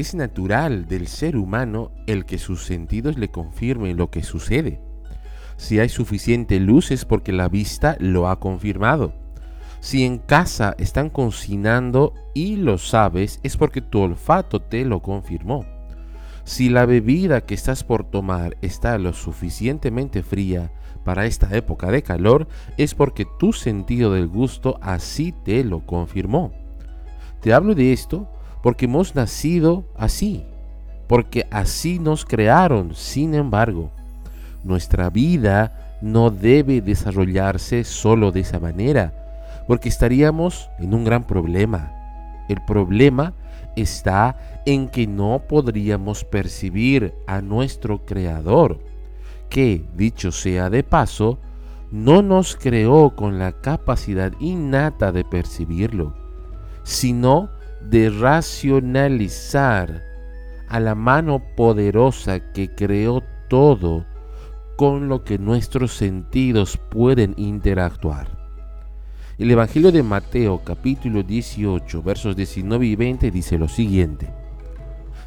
es natural del ser humano el que sus sentidos le confirmen lo que sucede. Si hay suficiente luz es porque la vista lo ha confirmado. Si en casa están cocinando y lo sabes es porque tu olfato te lo confirmó. Si la bebida que estás por tomar está lo suficientemente fría para esta época de calor, es porque tu sentido del gusto así te lo confirmó. Te hablo de esto porque hemos nacido así, porque así nos crearon. Sin embargo, nuestra vida no debe desarrollarse solo de esa manera, porque estaríamos en un gran problema. El problema está en que no podríamos percibir a nuestro Creador, que, dicho sea de paso, no nos creó con la capacidad innata de percibirlo, sino de racionalizar a la mano poderosa que creó todo con lo que nuestros sentidos pueden interactuar. El Evangelio de Mateo capítulo 18 versos 19 y 20 dice lo siguiente.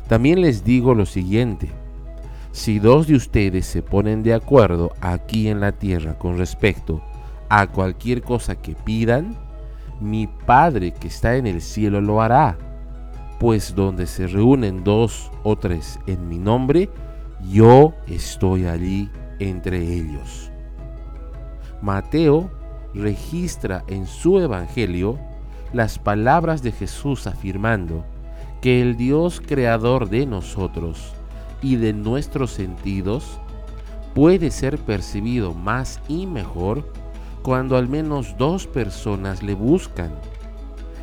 También les digo lo siguiente. Si dos de ustedes se ponen de acuerdo aquí en la tierra con respecto a cualquier cosa que pidan, mi Padre que está en el cielo lo hará. Pues donde se reúnen dos o tres en mi nombre, yo estoy allí entre ellos. Mateo registra en su Evangelio las palabras de Jesús afirmando que el Dios creador de nosotros y de nuestros sentidos puede ser percibido más y mejor cuando al menos dos personas le buscan.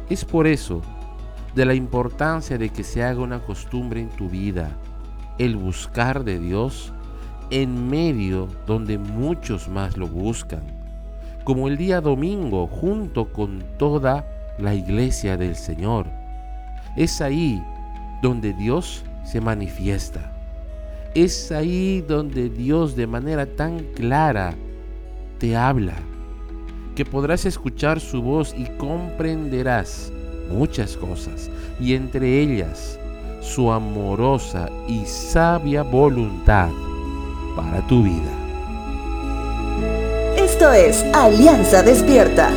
Es por eso de la importancia de que se haga una costumbre en tu vida, el buscar de Dios en medio donde muchos más lo buscan como el día domingo junto con toda la iglesia del Señor. Es ahí donde Dios se manifiesta. Es ahí donde Dios de manera tan clara te habla, que podrás escuchar su voz y comprenderás muchas cosas, y entre ellas su amorosa y sabia voluntad para tu vida. Esto es Alianza Despierta.